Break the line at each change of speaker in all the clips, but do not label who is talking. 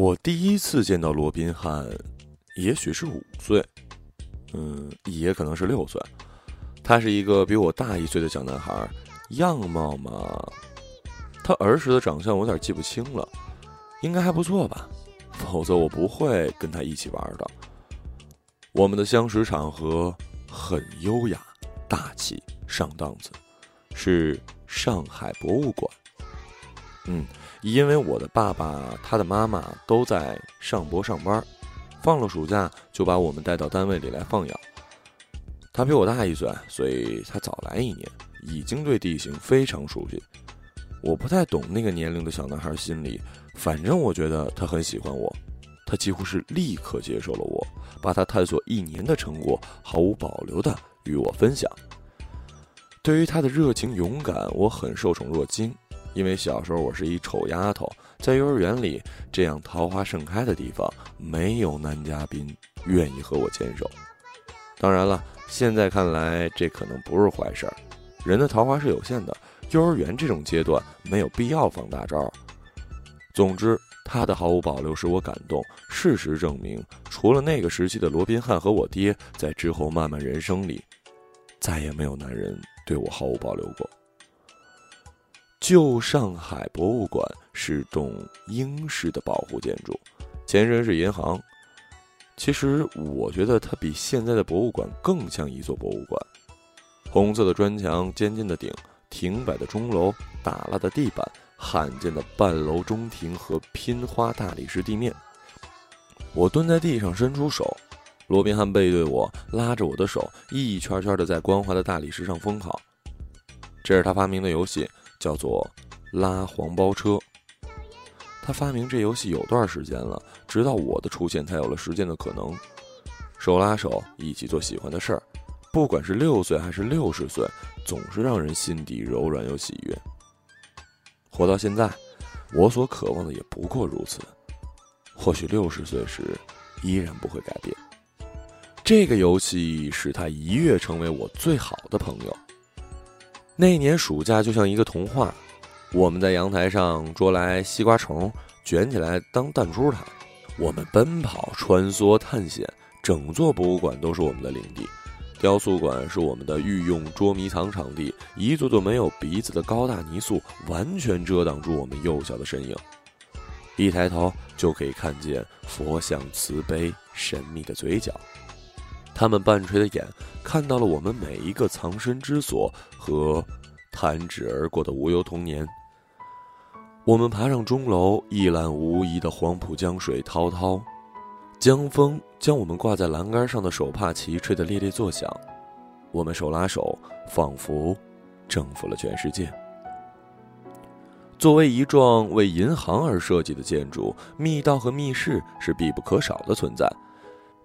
我第一次见到罗宾汉，也许是五岁，嗯，也可能是六岁。他是一个比我大一岁的小男孩，样貌嘛，他儿时的长相我有点记不清了，应该还不错吧，否则我不会跟他一起玩的。我们的相识场合很优雅、大气、上档次，是上海博物馆。嗯，因为我的爸爸、他的妈妈都在上博上班，放了暑假就把我们带到单位里来放养。他比我大一岁，所以他早来一年，已经对地形非常熟悉。我不太懂那个年龄的小男孩心理，反正我觉得他很喜欢我。他几乎是立刻接受了我，把他探索一年的成果毫无保留的与我分享。对于他的热情勇敢，我很受宠若惊。因为小时候我是一丑丫头，在幼儿园里这样桃花盛开的地方，没有男嘉宾愿意和我牵手。当然了，现在看来这可能不是坏事儿。人的桃花是有限的，幼儿园这种阶段没有必要放大招。总之。他的毫无保留使我感动。事实证明，除了那个时期的罗宾汉和我爹，在之后漫漫人生里，再也没有男人对我毫无保留过。旧上海博物馆是栋英式的保护建筑，前身是银行。其实我觉得它比现在的博物馆更像一座博物馆。红色的砖墙，尖尖的顶，停摆的钟楼，打蜡的地板。罕见的半楼中庭和拼花大理石地面，我蹲在地上伸出手，罗宾汉背对我，拉着我的手，一圈圈的在光滑的大理石上疯跑。这是他发明的游戏，叫做拉黄包车。他发明这游戏有段时间了，直到我的出现才有了实践的可能。手拉手一起做喜欢的事儿，不管是六岁还是六十岁，总是让人心底柔软又喜悦。活到现在，我所渴望的也不过如此。或许六十岁时，依然不会改变。这个游戏使他一跃成为我最好的朋友。那年暑假就像一个童话，我们在阳台上捉来西瓜虫，卷起来当弹珠弹。我们奔跑、穿梭、探险，整座博物馆都是我们的领地。雕塑馆是我们的御用捉迷藏场地，一座座没有鼻子的高大泥塑完全遮挡住我们幼小的身影，一抬头就可以看见佛像慈悲神秘的嘴角，他们半垂的眼看到了我们每一个藏身之所和弹指而过的无忧童年。我们爬上钟楼，一览无遗的黄浦江水滔滔。江风将我们挂在栏杆上的手帕旗吹得猎猎作响，我们手拉手，仿佛征服了全世界。作为一幢为银行而设计的建筑，密道和密室是必不可少的存在。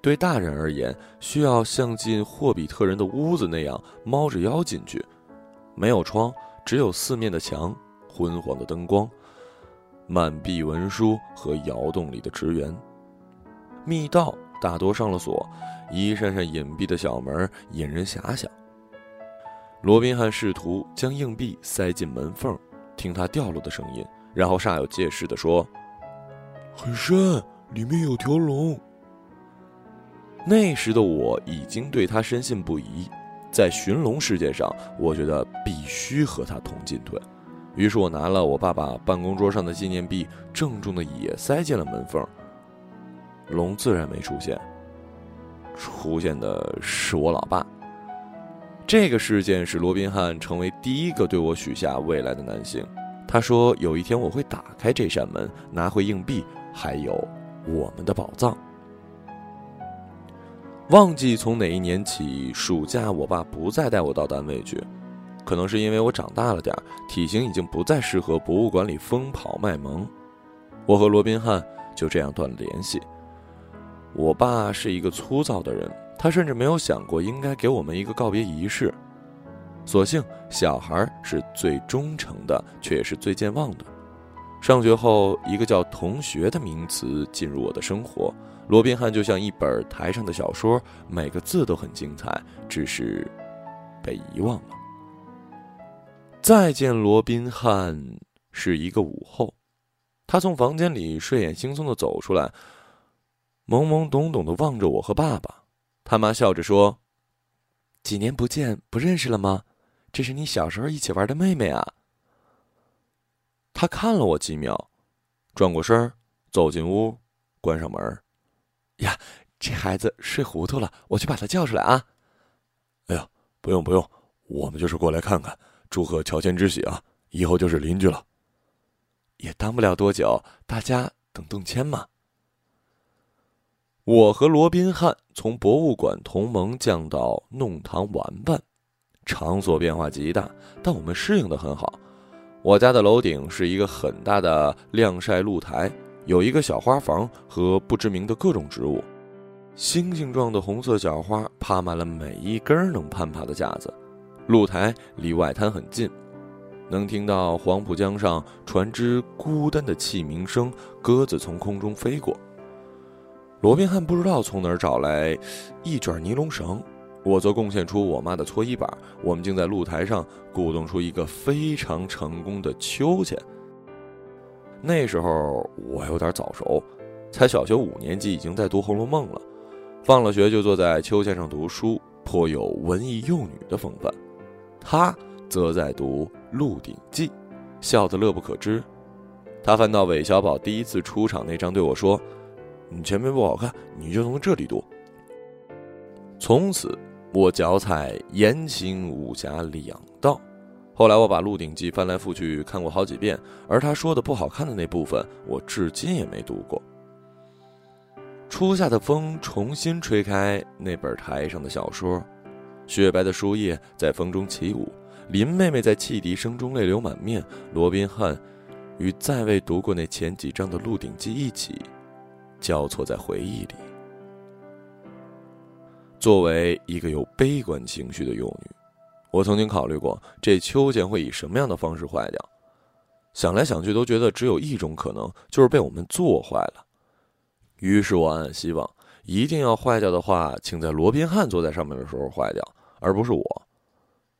对大人而言，需要像进霍比特人的屋子那样猫着腰进去，没有窗，只有四面的墙，昏黄的灯光，满壁文书和窑洞里的职员。密道大多上了锁，一扇扇隐蔽的小门引人遐想。罗宾汉试图将硬币塞进门缝，听它掉落的声音，然后煞有介事地说：“很深，里面有条龙。”那时的我已经对他深信不疑，在寻龙事件上，我觉得必须和他同进退。于是我拿了我爸爸办公桌上的纪念币，郑重的也塞进了门缝。龙自然没出现，出现的是我老爸。这个事件使罗宾汉成为第一个对我许下未来的男性。他说：“有一天我会打开这扇门，拿回硬币，还有我们的宝藏。”忘记从哪一年起，暑假我爸不再带我到单位去，可能是因为我长大了点儿体型已经不再适合博物馆里疯跑卖萌。我和罗宾汉就这样断了联系。我爸是一个粗糙的人，他甚至没有想过应该给我们一个告别仪式。所幸小孩是最忠诚的，却也是最健忘的。上学后，一个叫“同学”的名词进入我的生活。罗宾汉就像一本台上的小说，每个字都很精彩，只是被遗忘了。再见，罗宾汉，是一个午后。他从房间里睡眼惺忪的走出来，懵懵懂懂的望着我和爸爸。他妈笑着说：“几年不见，不认识了吗？这是你小时候一起玩的妹妹啊。”他看了我几秒，转过身走进屋，关上门，这孩子睡糊涂了，我去把他叫出来啊。
哎呀，不用不用，我们就是过来看看，祝贺乔迁之喜啊！以后就是邻居了。
也当不了多久，大家等动迁嘛。我和罗宾汉从博物馆同盟降到弄堂玩伴，场所变化极大，但我们适应的很好。我家的楼顶是一个很大的晾晒露台，有一个小花房和不知名的各种植物，星星状的红色小花爬满了每一根能攀爬的架子。露台离外滩很近。能听到黄浦江上船只孤单的气鸣声，鸽子从空中飞过。罗宾汉不知道从哪儿找来一卷尼龙绳，我则贡献出我妈的搓衣板，我们竟在露台上鼓动出一个非常成功的秋千。那时候我有点早熟，才小学五年级，已经在读《红楼梦》了。放了学就坐在秋千上读书，颇有文艺幼女的风范。他。则在读《鹿鼎记》，笑得乐不可支。他翻到韦小宝第一次出场那章，对我说：“你前面不好看，你就从这里读。”从此，我脚踩言情武侠两道。后来，我把《鹿鼎记》翻来覆去看过好几遍，而他说的不好看的那部分，我至今也没读过。初夏的风重新吹开那本台上的小说，雪白的书页在风中起舞。林妹妹在汽笛声中泪流满面，罗宾汉与再未读过那前几章的《鹿鼎记》一起，交错在回忆里。作为一个有悲观情绪的幼女，我曾经考虑过这秋千会以什么样的方式坏掉。想来想去，都觉得只有一种可能，就是被我们做坏了。于是我暗暗希望，一定要坏掉的话，请在罗宾汉坐在上面的时候坏掉，而不是我。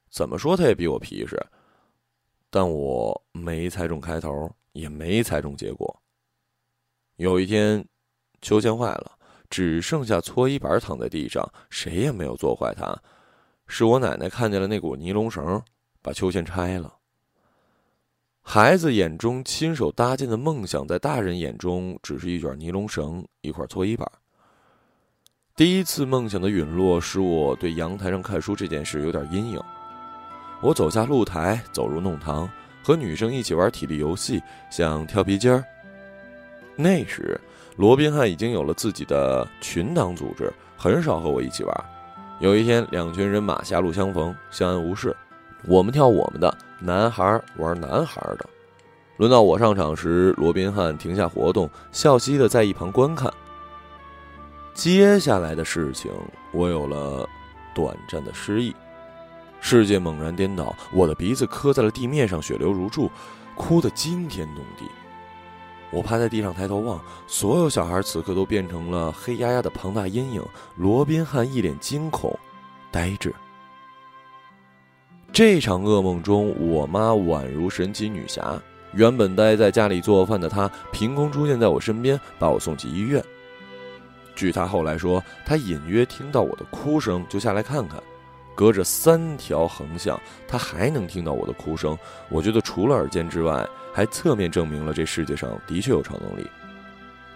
怎么说他也比我皮实，但我没猜中开头，也没猜中结果。有一天，秋千坏了，只剩下搓衣板躺在地上，谁也没有做坏它。是我奶奶看见了那股尼龙绳，把秋千拆了。孩子眼中亲手搭建的梦想，在大人眼中只是一卷尼龙绳，一块搓衣板。第一次梦想的陨落，使我对阳台上看书这件事有点阴影。我走下露台，走入弄堂，和女生一起玩体力游戏，像跳皮筋儿。那时，罗宾汉已经有了自己的群党组织，很少和我一起玩。有一天，两群人马狭路相逢，相安无事。我们跳我们的，男孩玩男孩的。轮到我上场时，罗宾汉停下活动，笑嘻嘻的在一旁观看。接下来的事情，我有了短暂的失忆。世界猛然颠倒，我的鼻子磕在了地面上，血流如注，哭得惊天动地。我趴在地上抬头望，所有小孩此刻都变成了黑压压的庞大阴影。罗宾汉一脸惊恐、呆滞。这场噩梦中，我妈宛如神奇女侠，原本待在家里做饭的她，凭空出现在我身边，把我送去医院。据她后来说，她隐约听到我的哭声，就下来看看。隔着三条横向，她还能听到我的哭声。我觉得除了耳尖之外，还侧面证明了这世界上的确有超能力，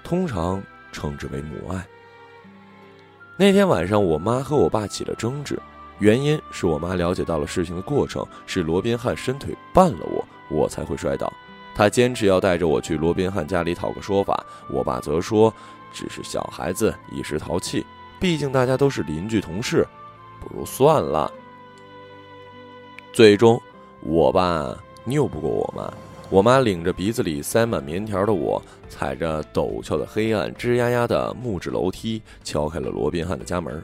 通常称之为母爱。那天晚上，我妈和我爸起了争执，原因是我妈了解到了事情的过程，是罗宾汉伸腿绊了我，我才会摔倒。她坚持要带着我去罗宾汉家里讨个说法，我爸则说只是小孩子一时淘气，毕竟大家都是邻居同事。不如算了。最终，我爸拗不过我妈，我妈领着鼻子里塞满棉条的我，踩着陡峭的黑暗、吱呀呀的木质楼梯，敲开了罗宾汉的家门。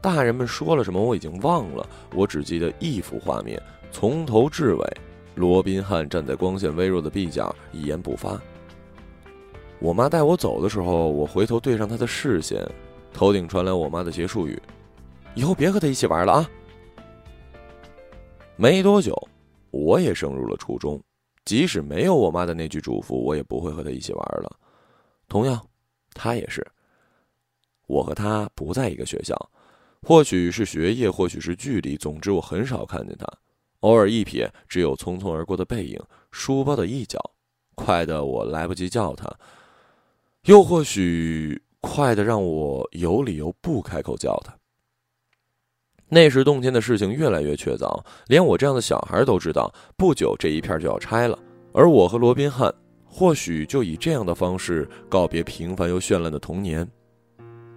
大人们说了什么，我已经忘了，我只记得一幅画面，从头至尾，罗宾汉站在光线微弱的壁角，一言不发。我妈带我走的时候，我回头对上她的视线，头顶传来我妈的结束语。以后别和他一起玩了啊！没多久，我也升入了初中，即使没有我妈的那句嘱咐，我也不会和他一起玩了。同样，他也是。我和他不在一个学校，或许是学业，或许是距离，总之我很少看见他。偶尔一瞥，只有匆匆而过的背影，书包的一角，快的我来不及叫他；又或许快的让我有理由不开口叫他。那时洞天的事情越来越确凿，连我这样的小孩都知道，不久这一片就要拆了。而我和罗宾汉，或许就以这样的方式告别平凡又绚烂的童年。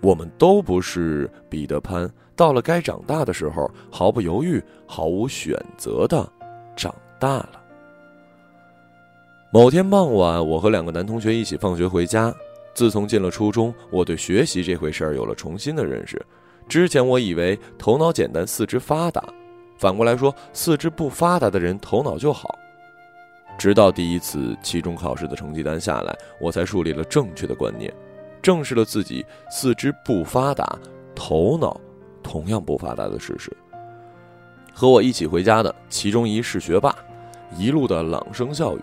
我们都不是彼得潘，到了该长大的时候，毫不犹豫、毫无选择的长大了。某天傍晚，我和两个男同学一起放学回家。自从进了初中，我对学习这回事儿有了重新的认识。之前我以为头脑简单、四肢发达，反过来说，四肢不发达的人头脑就好。直到第一次期中考试的成绩单下来，我才树立了正确的观念，正视了自己四肢不发达、头脑同样不发达的事实。和我一起回家的其中一是学霸，一路的朗声笑语，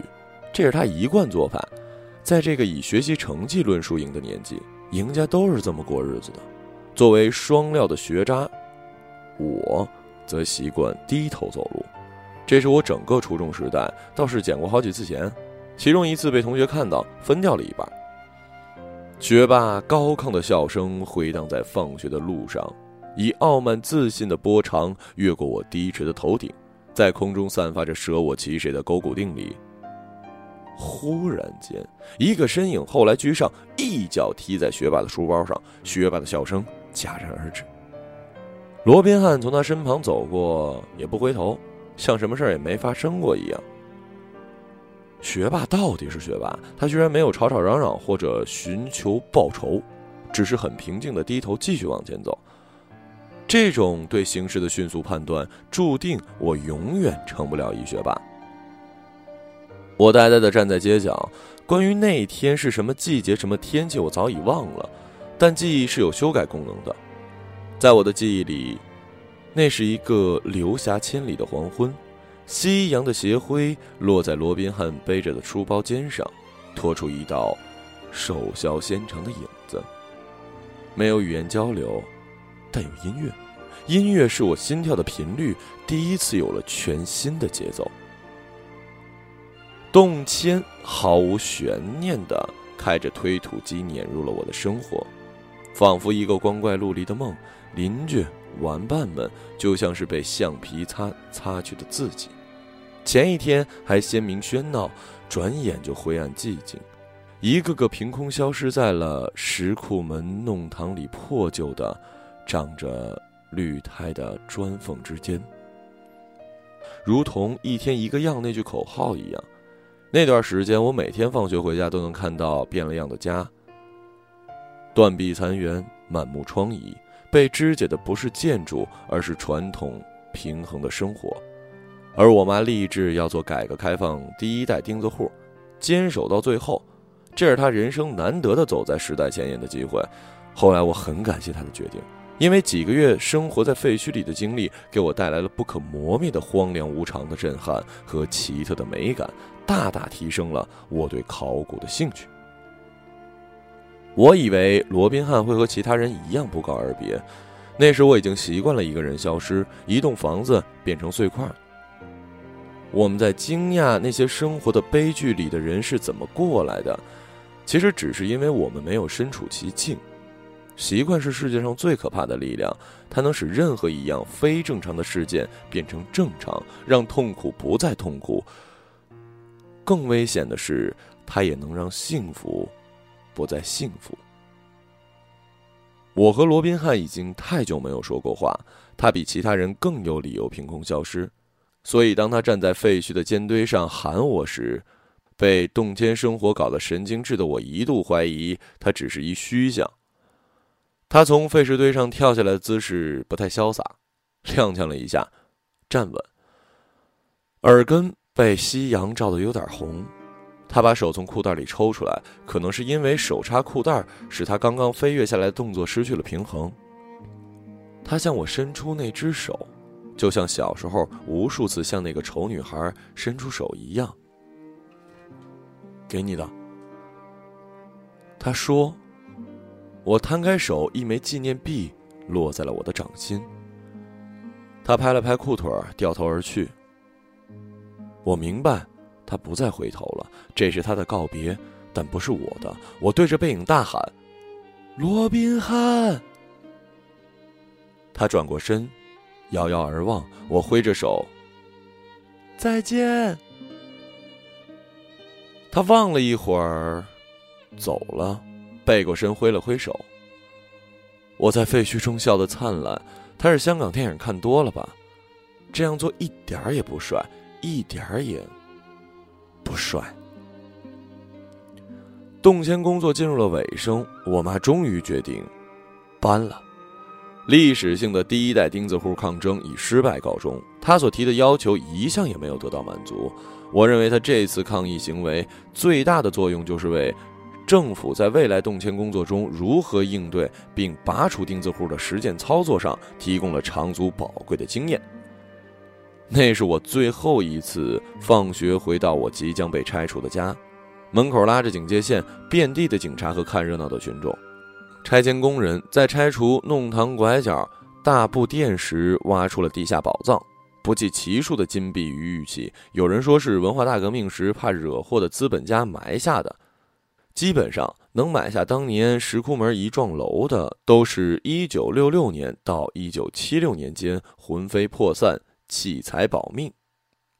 这是他一贯做法。在这个以学习成绩论输赢的年纪，赢家都是这么过日子的。作为双料的学渣，我则习惯低头走路。这是我整个初中时代倒是捡过好几次钱，其中一次被同学看到，分掉了一半。学霸高亢的笑声回荡在放学的路上，以傲慢自信的波长越过我低垂的头顶，在空中散发着舍我其谁的勾股定理。忽然间，一个身影后来居上，一脚踢在学霸的书包上，学霸的笑声戛然而止。罗宾汉从他身旁走过，也不回头，像什么事也没发生过一样。学霸到底是学霸，他居然没有吵吵嚷嚷或者寻求报仇，只是很平静的低头继续往前走。这种对形势的迅速判断，注定我永远成不了一学霸。我呆呆地站在街角，关于那天是什么季节、什么天气，我早已忘了。但记忆是有修改功能的，在我的记忆里，那是一个流霞千里的黄昏，夕阳的斜晖落在罗宾汉背着的书包肩上，拖出一道瘦削纤长的影子。没有语言交流，但有音乐，音乐是我心跳的频率，第一次有了全新的节奏。动迁毫无悬念的开着推土机碾入了我的生活，仿佛一个光怪陆离的梦。邻居、玩伴们就像是被橡皮擦擦去的自己，前一天还鲜明喧闹，转眼就灰暗寂静，一个个凭空消失在了石库门弄堂里破旧的、长着绿苔的砖缝之间，如同一天一个样那句口号一样。那段时间，我每天放学回家都能看到变了样的家，断壁残垣，满目疮痍，被肢解的不是建筑，而是传统平衡的生活。而我妈立志要做改革开放第一代钉子户，坚守到最后，这是她人生难得的走在时代前沿的机会。后来我很感谢她的决定，因为几个月生活在废墟里的经历，给我带来了不可磨灭的荒凉无常的震撼和奇特的美感。大大提升了我对考古的兴趣。我以为罗宾汉会和其他人一样不告而别，那时我已经习惯了一个人消失，一栋房子变成碎块。我们在惊讶那些生活的悲剧里的人是怎么过来的，其实只是因为我们没有身处其境。习惯是世界上最可怕的力量，它能使任何一样非正常的事件变成正常，让痛苦不再痛苦。更危险的是，它也能让幸福不再幸福。我和罗宾汉已经太久没有说过话，他比其他人更有理由凭空消失。所以，当他站在废墟的尖堆上喊我时，被洞天生活搞得神经质的我一度怀疑他只是一虚像。他从废石堆上跳下来的姿势不太潇洒，踉跄了一下，站稳，耳根。被夕阳照得有点红，他把手从裤袋里抽出来，可能是因为手插裤袋使他刚刚飞跃下来的动作失去了平衡。他向我伸出那只手，就像小时候无数次向那个丑女孩伸出手一样。
给你的。
他说：“我摊开手，一枚纪念币落在了我的掌心。”他拍了拍裤腿，掉头而去。我明白，他不再回头了，这是他的告别，但不是我的。我对着背影大喊：“罗宾汉！”他转过身，遥遥而望，我挥着手：“再见。”他望了一会儿。走了，背过身挥了挥手。我在废墟中笑得灿烂。他是香港电影看多了吧？这样做一点儿也不帅，一点儿也不帅。动迁工作进入了尾声，我妈终于决定搬了。历史性的第一代钉子户抗争以失败告终，他所提的要求一项也没有得到满足。我认为他这次抗议行为最大的作用就是为。政府在未来动迁工作中如何应对并拔除钉子户的实践操作上提供了长足宝贵的经验。那是我最后一次放学回到我即将被拆除的家，门口拉着警戒线，遍地的警察和看热闹的群众。拆迁工人在拆除弄堂拐角大布店时挖出了地下宝藏，不计其数的金币与玉器，有人说是文化大革命时怕惹祸的资本家埋下的。基本上能买下当年石窟门一幢楼的，都是一九六六年到一九七六年间魂飞魄散、弃财保命，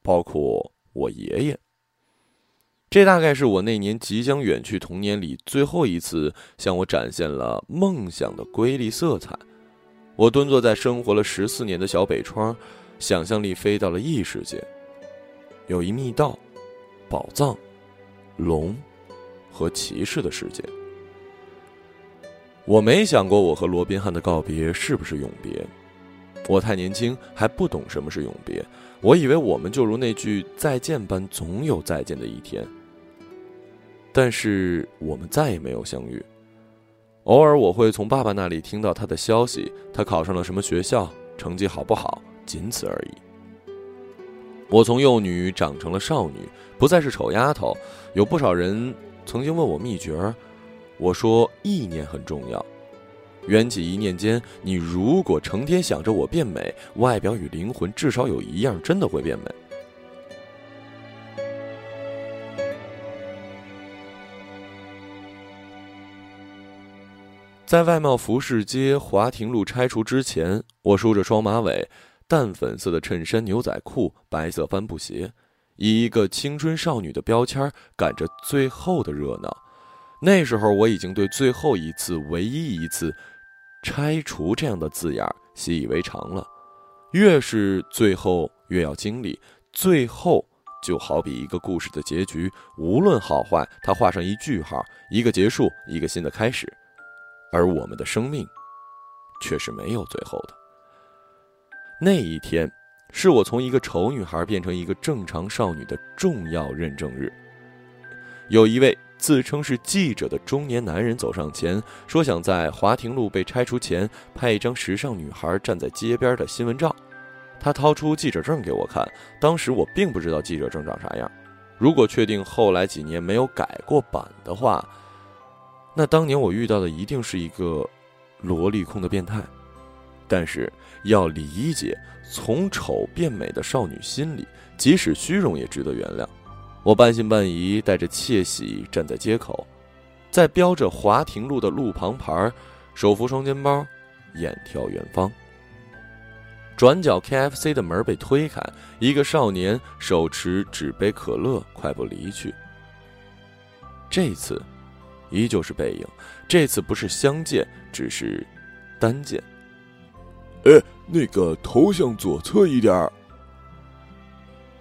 包括我爷爷。这大概是我那年即将远去童年里最后一次向我展现了梦想的瑰丽色彩。我蹲坐在生活了十四年的小北窗，想象力飞到了异世界，有一密道、宝藏、龙。和骑士的世界，我没想过我和罗宾汉的告别是不是永别。我太年轻，还不懂什么是永别。我以为我们就如那句再见般，总有再见的一天。但是我们再也没有相遇。偶尔我会从爸爸那里听到他的消息，他考上了什么学校，成绩好不好，仅此而已。我从幼女长成了少女，不再是丑丫头。有不少人。曾经问我秘诀，我说意念很重要。缘起一念间，你如果成天想着我变美，外表与灵魂至少有一样真的会变美。在外贸服饰街华亭路拆除之前，我梳着双马尾，淡粉色的衬衫、牛仔裤、白色帆布鞋。以一个青春少女的标签赶着最后的热闹，那时候我已经对“最后一次”“唯一一次”“拆除”这样的字眼习以为常了。越是最后，越要经历。最后就好比一个故事的结局，无论好坏，它画上一句号，一个结束，一个新的开始。而我们的生命，却是没有最后的。那一天。是我从一个丑女孩变成一个正常少女的重要认证日。有一位自称是记者的中年男人走上前，说想在华亭路被拆除前拍一张时尚女孩站在街边的新闻照。他掏出记者证给我看，当时我并不知道记者证长啥样。如果确定后来几年没有改过版的话，那当年我遇到的一定是一个萝莉控的变态。但是要理解从丑变美的少女心理，即使虚荣也值得原谅。我半信半疑，带着窃喜站在街口，在标着华亭路的路旁牌，手扶双肩包，眼眺远方。转角 KFC 的门被推开，一个少年手持纸杯可乐，快步离去。这次，依旧是背影，这次不是相见，只是单见。
哎，那个头向左侧一点儿。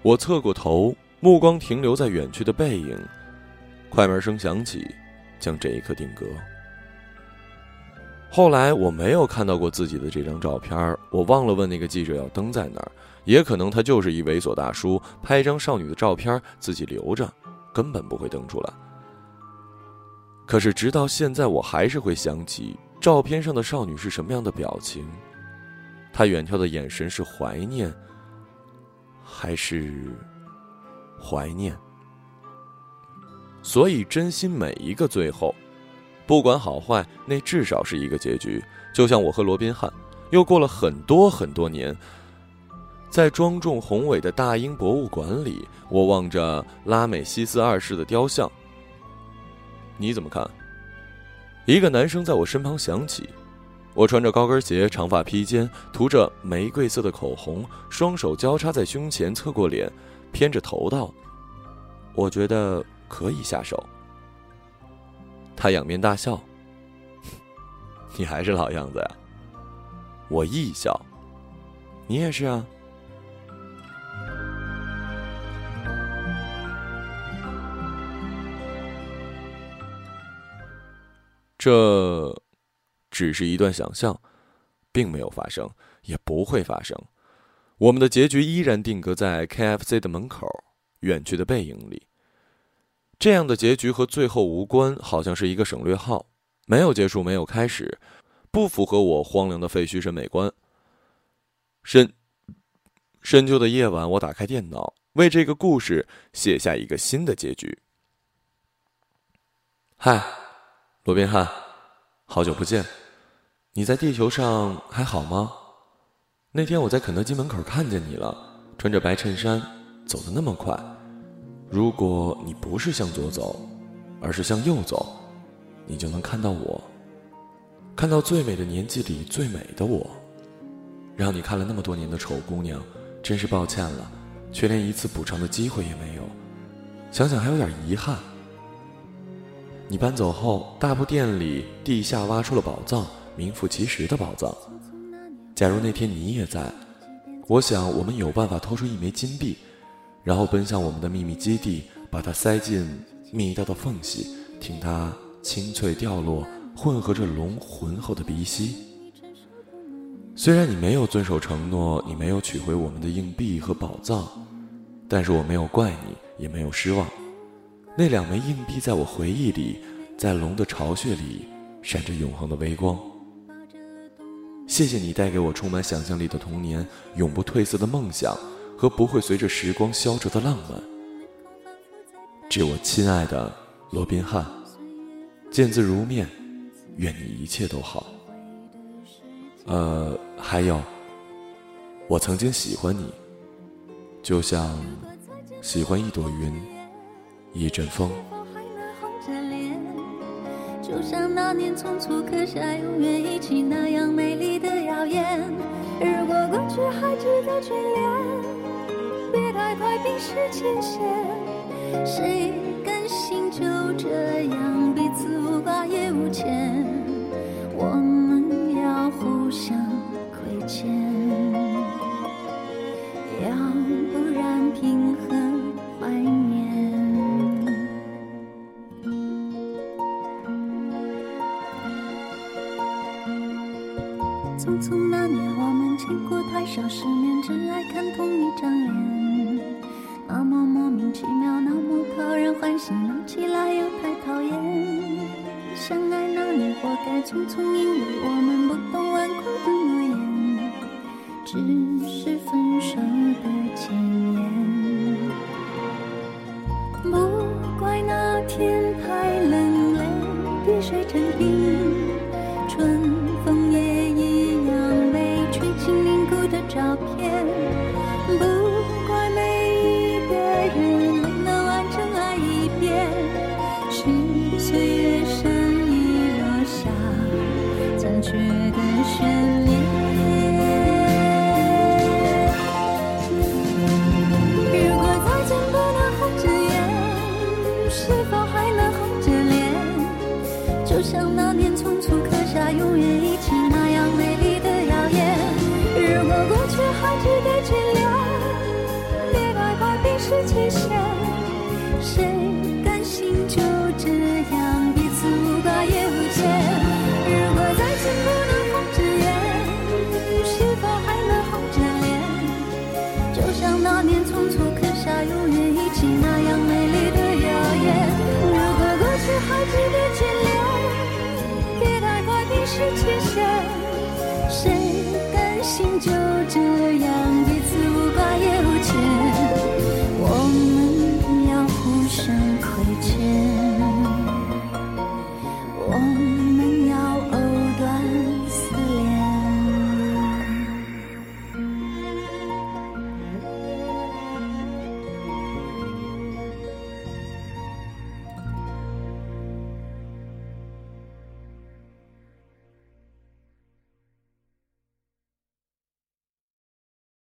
我侧过头，目光停留在远去的背影。快门声响起，将这一刻定格。后来我没有看到过自己的这张照片，我忘了问那个记者要登在哪儿。也可能他就是一猥琐大叔，拍一张少女的照片自己留着，根本不会登出来。可是直到现在，我还是会想起照片上的少女是什么样的表情。她远眺的眼神是怀念，还是怀念？所以珍惜每一个最后，不管好坏，那至少是一个结局。就像我和罗宾汉，又过了很多很多年，在庄重宏伟的大英博物馆里，我望着拉美西斯二世的雕像。你怎么看？一个男生在我身旁响起。我穿着高跟鞋，长发披肩，涂着玫瑰色的口红，双手交叉在胸前，侧过脸，偏着头道：“我觉得。”可以下手。他仰面大笑：“ 你还是老样子呀。”我一笑：“你也是啊。”这只是一段想象，并没有发生，也不会发生。我们的结局依然定格在 KFC 的门口，远去的背影里。这样的结局和最后无关，好像是一个省略号，没有结束，没有开始，不符合我荒凉的废墟审美观。深深秋的夜晚，我打开电脑，为这个故事写下一个新的结局。嗨，罗宾汉，好久不见，你在地球上还好吗？那天我在肯德基门口看见你了，穿着白衬衫，走得那么快。如果你不是向左走，而是向右走，你就能看到我，看到最美的年纪里最美的我。让你看了那么多年的丑姑娘，真是抱歉了，却连一次补偿的机会也没有。想想还有点遗憾。你搬走后，大布店里地下挖出了宝藏，名副其实的宝藏。假如那天你也在，我想我们有办法偷出一枚金币。然后奔向我们的秘密基地，把它塞进密道的缝隙，听它清脆掉落，混合着龙浑厚的鼻息。虽然你没有遵守承诺，你没有取回我们的硬币和宝藏，但是我没有怪你，也没有失望。那两枚硬币在我回忆里，在龙的巢穴里闪着永恒的微光。谢谢你带给我充满想象力的童年，永不褪色的梦想。和不会随着时光消折的浪漫，致我亲爱的罗宾汉，见字如面，愿你一切都好。呃，还有，我曾经喜欢你，就像喜欢一朵云，一阵风。就像那年匆促刻下永远一起那样美丽的谣言。如果过去还值得眷恋。别太快冰释前嫌，谁成冰，春风也一样没吹进凝固的照片。